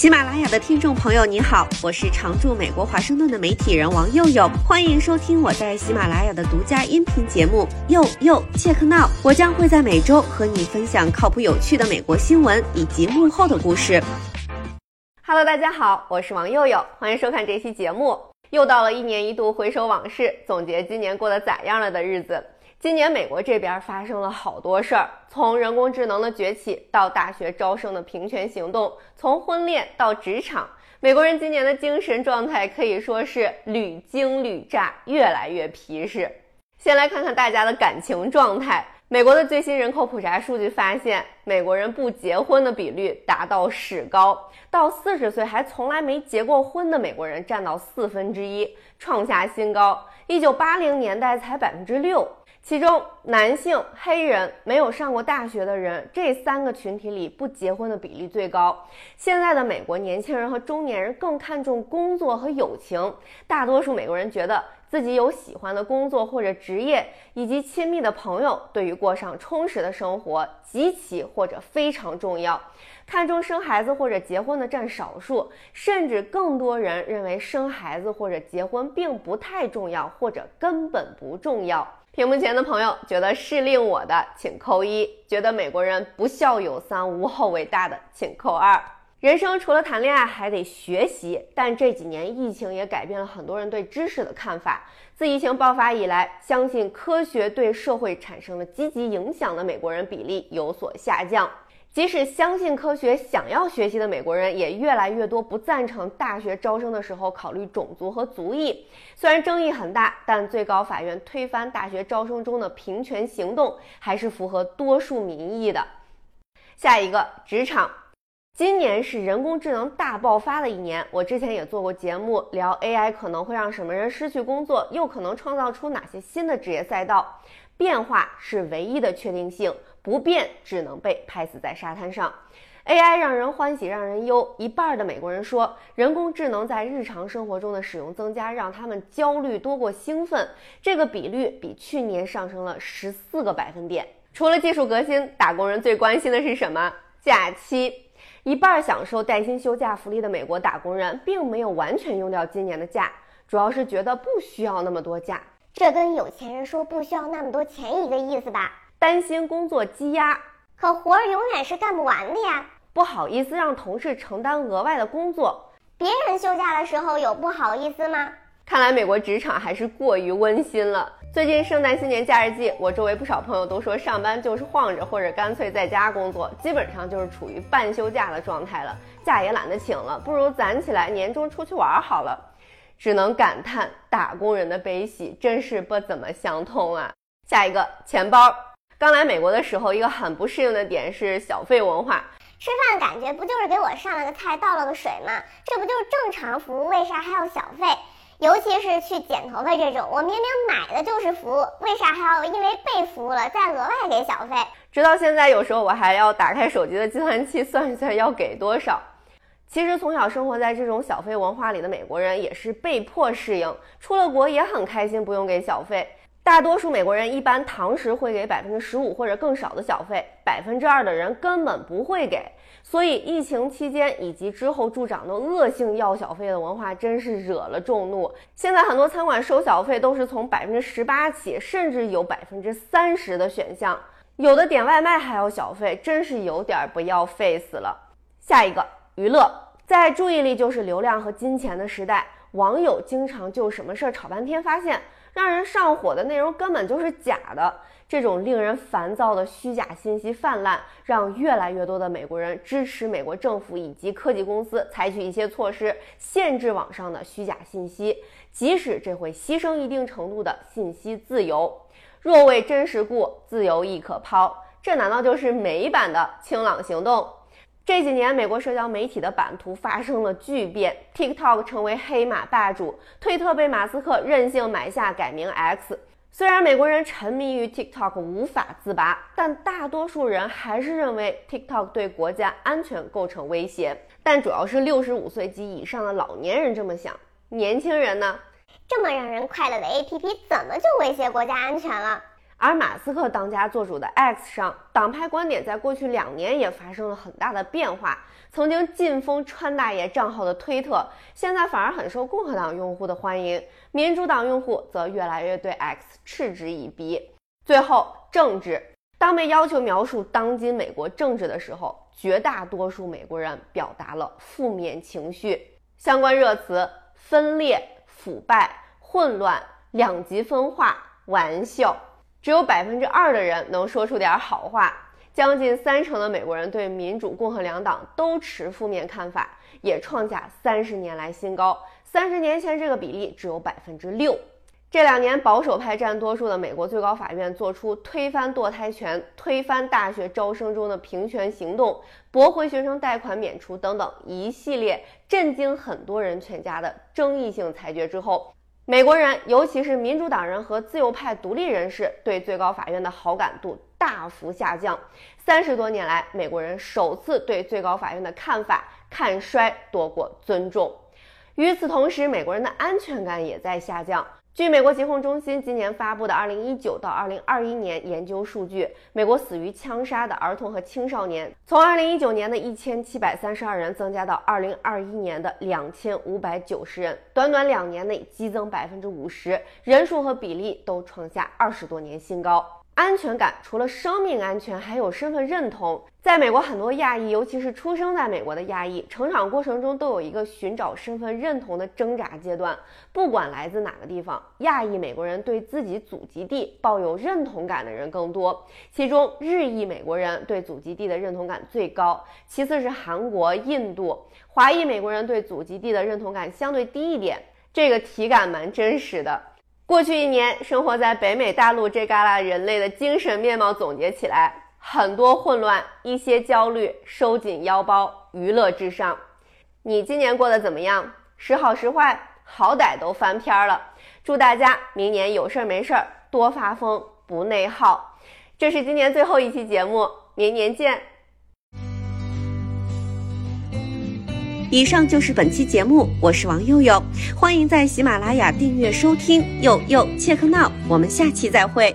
喜马拉雅的听众朋友，你好，我是常驻美国华盛顿的媒体人王佑佑，欢迎收听我在喜马拉雅的独家音频节目《佑佑切克闹》。我将会在每周和你分享靠谱有趣的美国新闻以及幕后的故事。Hello，大家好，我是王佑佑，欢迎收看这期节目。又到了一年一度回首往事、总结今年过得咋样了的日子。今年美国这边发生了好多事儿，从人工智能的崛起到大学招生的平权行动，从婚恋到职场，美国人今年的精神状态可以说是屡惊屡乍，越来越皮实。先来看看大家的感情状态。美国的最新人口普查数据发现，美国人不结婚的比率达到史高，到四十岁还从来没结过婚的美国人占到四分之一，创下新高。一九八零年代才百分之六。其中，男性、黑人、没有上过大学的人这三个群体里不结婚的比例最高。现在的美国年轻人和中年人更看重工作和友情，大多数美国人觉得自己有喜欢的工作或者职业，以及亲密的朋友，对于过上充实的生活极其或者非常重要。看重生孩子或者结婚的占少数，甚至更多人认为生孩子或者结婚并不太重要，或者根本不重要。屏幕前的朋友觉得是令我的，请扣一；觉得美国人不孝有三，无后为大的，请扣二。人生除了谈恋爱，还得学习。但这几年疫情也改变了很多人对知识的看法。自疫情爆发以来，相信科学对社会产生了积极影响的美国人比例有所下降。即使相信科学、想要学习的美国人，也越来越多不赞成大学招生的时候考虑种族和族裔。虽然争议很大，但最高法院推翻大学招生中的平权行动，还是符合多数民意的。下一个，职场，今年是人工智能大爆发的一年。我之前也做过节目，聊 AI 可能会让什么人失去工作，又可能创造出哪些新的职业赛道。变化是唯一的确定性。不变只能被拍死在沙滩上。AI 让人欢喜让人忧，一半的美国人说，人工智能在日常生活中的使用增加，让他们焦虑多过兴奋。这个比率比去年上升了十四个百分点。除了技术革新，打工人最关心的是什么？假期。一半享受带薪休假福利的美国打工人，并没有完全用掉今年的假，主要是觉得不需要那么多假。这跟有钱人说不需要那么多钱一个意思吧？担心工作积压，可活儿永远是干不完的呀。不好意思让同事承担额外的工作，别人休假的时候有不好意思吗？看来美国职场还是过于温馨了。最近圣诞新年假日季，我周围不少朋友都说上班就是晃着，或者干脆在家工作，基本上就是处于半休假的状态了，假也懒得请了，不如攒起来年终出去玩好了。只能感叹打工人的悲喜真是不怎么相通啊。下一个钱包。刚来美国的时候，一个很不适应的点是小费文化。吃饭感觉不就是给我上了个菜，倒了个水吗？这不就是正常服务？为啥还要小费？尤其是去剪头发这种，我明明买的就是服务，为啥还要因为被服务了再额外给小费？直到现在，有时候我还要打开手机的计算器算一算要给多少。其实从小生活在这种小费文化里的美国人也是被迫适应，出了国也很开心，不用给小费。大多数美国人一般堂食会给百分之十五或者更少的小费，百分之二的人根本不会给。所以疫情期间以及之后助长的恶性要小费的文化，真是惹了众怒。现在很多餐馆收小费都是从百分之十八起，甚至有百分之三十的选项，有的点外卖还要小费，真是有点不要 face 了。下一个娱乐，在注意力就是流量和金钱的时代，网友经常就什么事儿吵半天，发现。让人上火的内容根本就是假的，这种令人烦躁的虚假信息泛滥，让越来越多的美国人支持美国政府以及科技公司采取一些措施，限制网上的虚假信息，即使这会牺牲一定程度的信息自由。若为真实故，自由亦可抛。这难道就是美版的清朗行动？这几年，美国社交媒体的版图发生了巨变，TikTok 成为黑马霸主，推特被马斯克任性买下，改名 X。虽然美国人沉迷于 TikTok 无法自拔，但大多数人还是认为 TikTok 对国家安全构成威胁。但主要是六十五岁及以上的老年人这么想，年轻人呢？这么让人快乐的 APP，怎么就威胁国家安全了？而马斯克当家做主的 X 上，党派观点在过去两年也发生了很大的变化。曾经禁封川大爷账号的推特，现在反而很受共和党用户的欢迎，民主党用户则越来越对 X 嗤之以鼻。最后，政治。当被要求描述当今美国政治的时候，绝大多数美国人表达了负面情绪，相关热词：分裂、腐败、混乱、两极分化、玩笑。只有百分之二的人能说出点好话，将近三成的美国人对民主、共和两党都持负面看法，也创下三十年来新高。三十年前，这个比例只有百分之六。这两年，保守派占多数的美国最高法院做出推翻堕胎权、推翻大学招生中的平权行动、驳回学生贷款免除等等一系列震惊很多人全家的争议性裁决之后，美国人，尤其是民主党人和自由派独立人士，对最高法院的好感度大幅下降。三十多年来，美国人首次对最高法院的看法看衰多过尊重。与此同时，美国人的安全感也在下降。据美国疾控中心今年发布的2019到2021年研究数据，美国死于枪杀的儿童和青少年，从2019年的1732人增加到2021年的2590人，短短两年内激增50%，人数和比例都创下二十多年新高。安全感除了生命安全，还有身份认同。在美国，很多亚裔，尤其是出生在美国的亚裔，成长过程中都有一个寻找身份认同的挣扎阶段。不管来自哪个地方，亚裔美国人对自己祖籍地抱有认同感的人更多。其中，日裔美国人对祖籍地的认同感最高，其次是韩国、印度。华裔美国人对祖籍地的认同感相对低一点。这个体感蛮真实的。过去一年，生活在北美大陆这旮旯人类的精神面貌总结起来，很多混乱，一些焦虑，收紧腰包，娱乐至上。你今年过得怎么样？时好时坏，好歹都翻篇了。祝大家明年有事儿没事儿多发疯，不内耗。这是今年最后一期节目，明年见。以上就是本期节目，我是王佑佑，欢迎在喜马拉雅订阅收听。佑佑切克闹，我们下期再会。